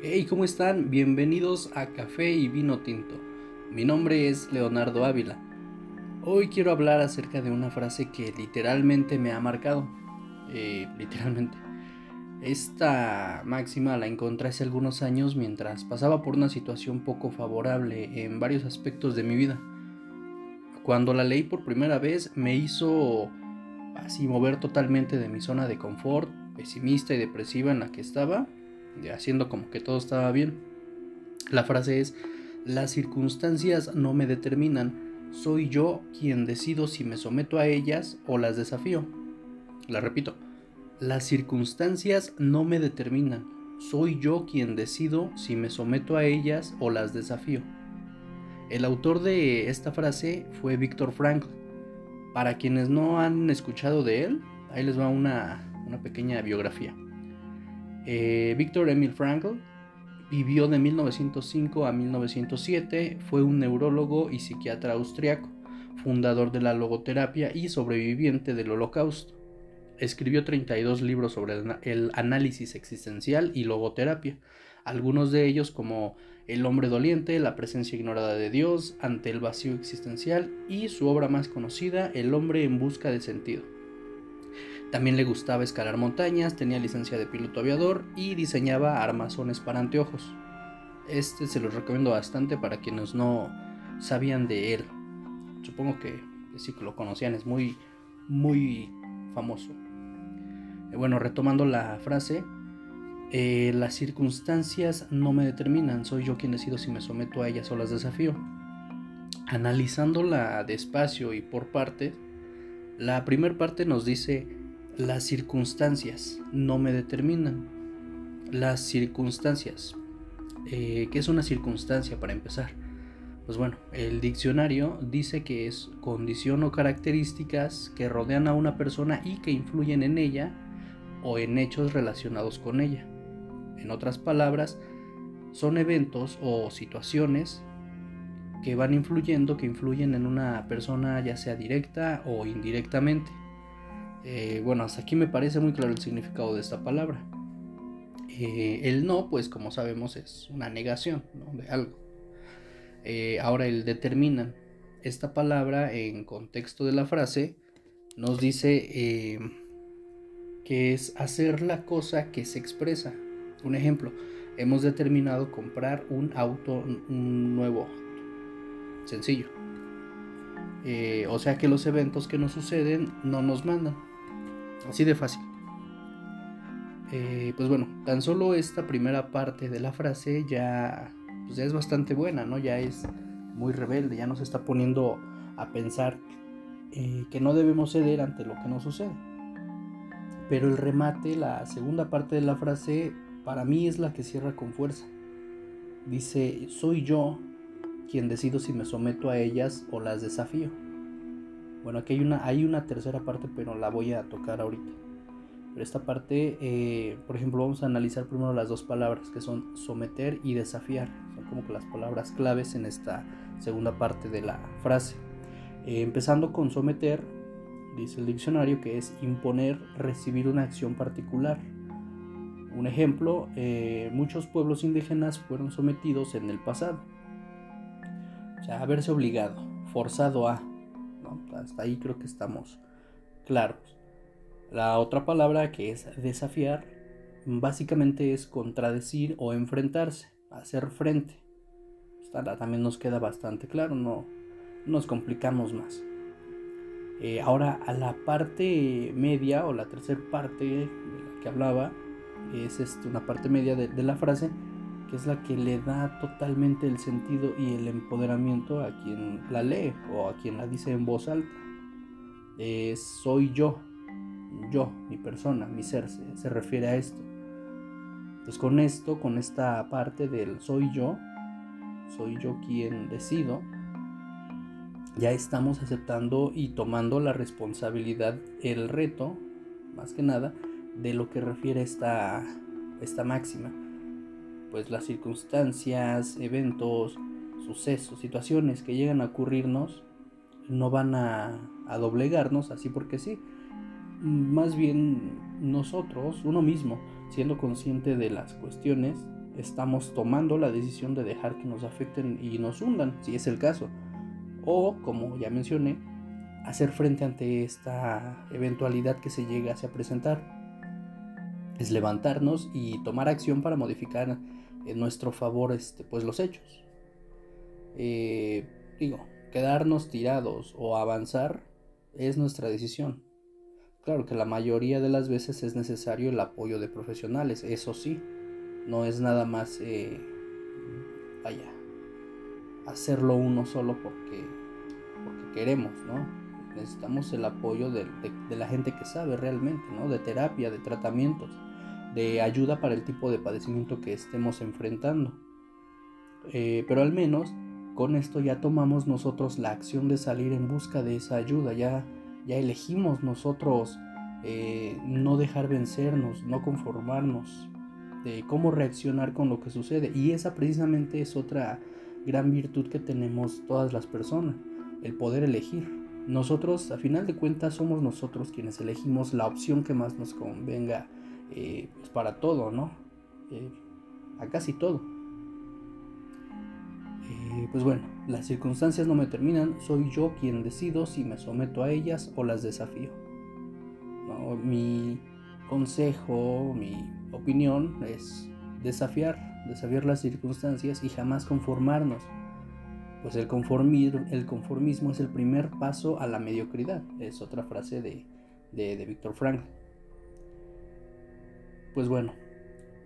Hey, ¿cómo están? Bienvenidos a Café y Vino Tinto. Mi nombre es Leonardo Ávila. Hoy quiero hablar acerca de una frase que literalmente me ha marcado. Eh, literalmente. Esta máxima la encontré hace algunos años mientras pasaba por una situación poco favorable en varios aspectos de mi vida. Cuando la leí por primera vez me hizo así mover totalmente de mi zona de confort, pesimista y depresiva en la que estaba, haciendo como que todo estaba bien. La frase es, las circunstancias no me determinan, soy yo quien decido si me someto a ellas o las desafío. La repito, las circunstancias no me determinan, soy yo quien decido si me someto a ellas o las desafío. El autor de esta frase fue Víctor Frankl. Para quienes no han escuchado de él, ahí les va una, pequeña biografía. Eh, Víctor Emil Frankl vivió de 1905 a 1907, fue un neurólogo y psiquiatra austriaco, fundador de la logoterapia y sobreviviente del holocausto. Escribió 32 libros sobre el análisis existencial y logoterapia, algunos de ellos como El hombre doliente, La presencia ignorada de Dios, Ante el vacío existencial y su obra más conocida, El hombre en busca de sentido. También le gustaba escalar montañas, tenía licencia de piloto aviador y diseñaba armazones para anteojos. Este se los recomiendo bastante para quienes no sabían de él. Supongo que sí que lo conocían, es muy, muy famoso. Eh, bueno, retomando la frase, eh, las circunstancias no me determinan, soy yo quien decido si me someto a ellas o las desafío. Analizándola despacio y por partes, la primera parte nos dice, las circunstancias no me determinan. Las circunstancias. Eh, ¿Qué es una circunstancia para empezar? Pues bueno, el diccionario dice que es condición o características que rodean a una persona y que influyen en ella o en hechos relacionados con ella. En otras palabras, son eventos o situaciones que van influyendo, que influyen en una persona ya sea directa o indirectamente. Eh, bueno, hasta aquí me parece muy claro el significado de esta palabra. Eh, el no, pues como sabemos, es una negación de algo. Eh, ahora el determinan. Esta palabra en contexto de la frase nos dice que es hacer la cosa que se expresa. Un ejemplo, hemos determinado comprar un auto nuevo. Sencillo. Eh, o sea que los eventos que nos suceden no nos mandan. Así de fácil. Eh, pues bueno, tan solo esta primera parte de la frase ya, pues ya es bastante buena, ¿no? Ya es muy rebelde, ya nos está poniendo a pensar eh, que no debemos ceder ante lo que nos sucede. Pero el remate, la segunda parte de la frase, para mí es la que cierra con fuerza. Dice, soy yo quien decido si me someto a ellas o las desafío. Bueno, aquí hay una, hay una tercera parte, pero la voy a tocar ahorita. Pero esta parte, eh, por ejemplo, vamos a analizar primero las dos palabras que son someter y desafiar. Son como que las palabras claves en esta segunda parte de la frase. Eh, empezando con someter, dice el diccionario, que es imponer, recibir una acción particular. Un ejemplo, eh, muchos pueblos indígenas fueron sometidos en el pasado. O sea, haberse obligado, forzado a. Hasta ahí creo que estamos claros. La otra palabra que es desafiar, básicamente es contradecir o enfrentarse, hacer frente. También nos queda bastante claro, no nos complicamos más. Eh, ahora a la parte media o la tercera parte de la que hablaba es este, una parte media de, la frase que es la que le da totalmente el sentido y el empoderamiento a quien la lee o a quien la dice en voz alta. soy yo, yo, mi persona, mi ser, se, refiere a esto. Entonces con esto, con esta parte del soy yo, soy yo quien decido, ya estamos aceptando y tomando la responsabilidad, el reto, más que nada, de lo que refiere esta, esta máxima. Pues las circunstancias, eventos, sucesos, situaciones que llegan a ocurrirnos no van a, doblegarnos así porque sí. Más bien nosotros, uno mismo, siendo consciente de las cuestiones, estamos tomando la decisión de dejar que nos afecten y nos hundan, si es el caso. O, como ya mencioné, hacer frente ante esta eventualidad que se llega a presentar. Es levantarnos y tomar acción para modificar en nuestro favor este, pues, los hechos. Eh, digo, quedarnos tirados o avanzar es nuestra decisión. Claro que la mayoría de las veces es necesario el apoyo de profesionales, eso sí, no es nada más, eh, vaya, hacerlo uno solo porque, porque queremos, ¿no? Necesitamos el apoyo de, la gente que sabe realmente, ¿no? De terapia, de tratamientos, de ayuda para el tipo de padecimiento que estemos enfrentando. Eh, pero al menos con esto ya tomamos nosotros la acción de salir en busca de esa ayuda, ya ya elegimos nosotros eh, no dejar vencernos, no conformarnos, de cómo reaccionar con lo que sucede. Y esa precisamente es otra gran virtud que tenemos todas las personas, el poder elegir. Nosotros, a final de cuentas, somos nosotros quienes elegimos la opción que más nos convenga eh, pues para todo, ¿no? Eh, a casi todo. pues bueno, las circunstancias no me terminan, soy yo quien decido si me someto a ellas o las desafío. Mi consejo, mi opinión es desafiar, desafiar las circunstancias y jamás conformarnos. Pues el, el conformismo es el primer paso a la mediocridad, es otra frase de, de, de Víctor Frank. Pues bueno,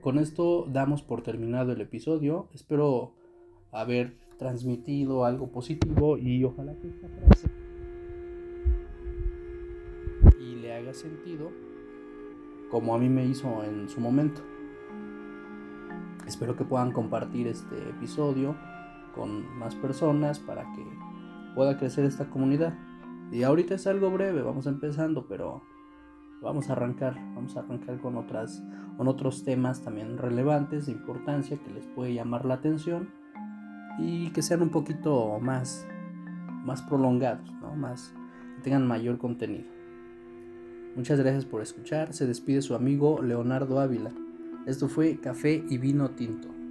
con esto damos por terminado el episodio. Espero haber transmitido algo positivo y ojalá que esta frase y le haga sentido como a mí me hizo en su momento. Espero que puedan compartir este episodio con más personas para que pueda crecer esta comunidad. Y ahorita es algo breve, vamos empezando, pero vamos a arrancar, vamos a arrancar con otras con otros temas también relevantes de importancia que les puede llamar la atención y que sean un poquito más, más prolongados, ¿no? más, que tengan mayor contenido. Muchas gracias por escuchar. Se despide su amigo Leonardo Ávila. Esto fue Café y Vino Tinto.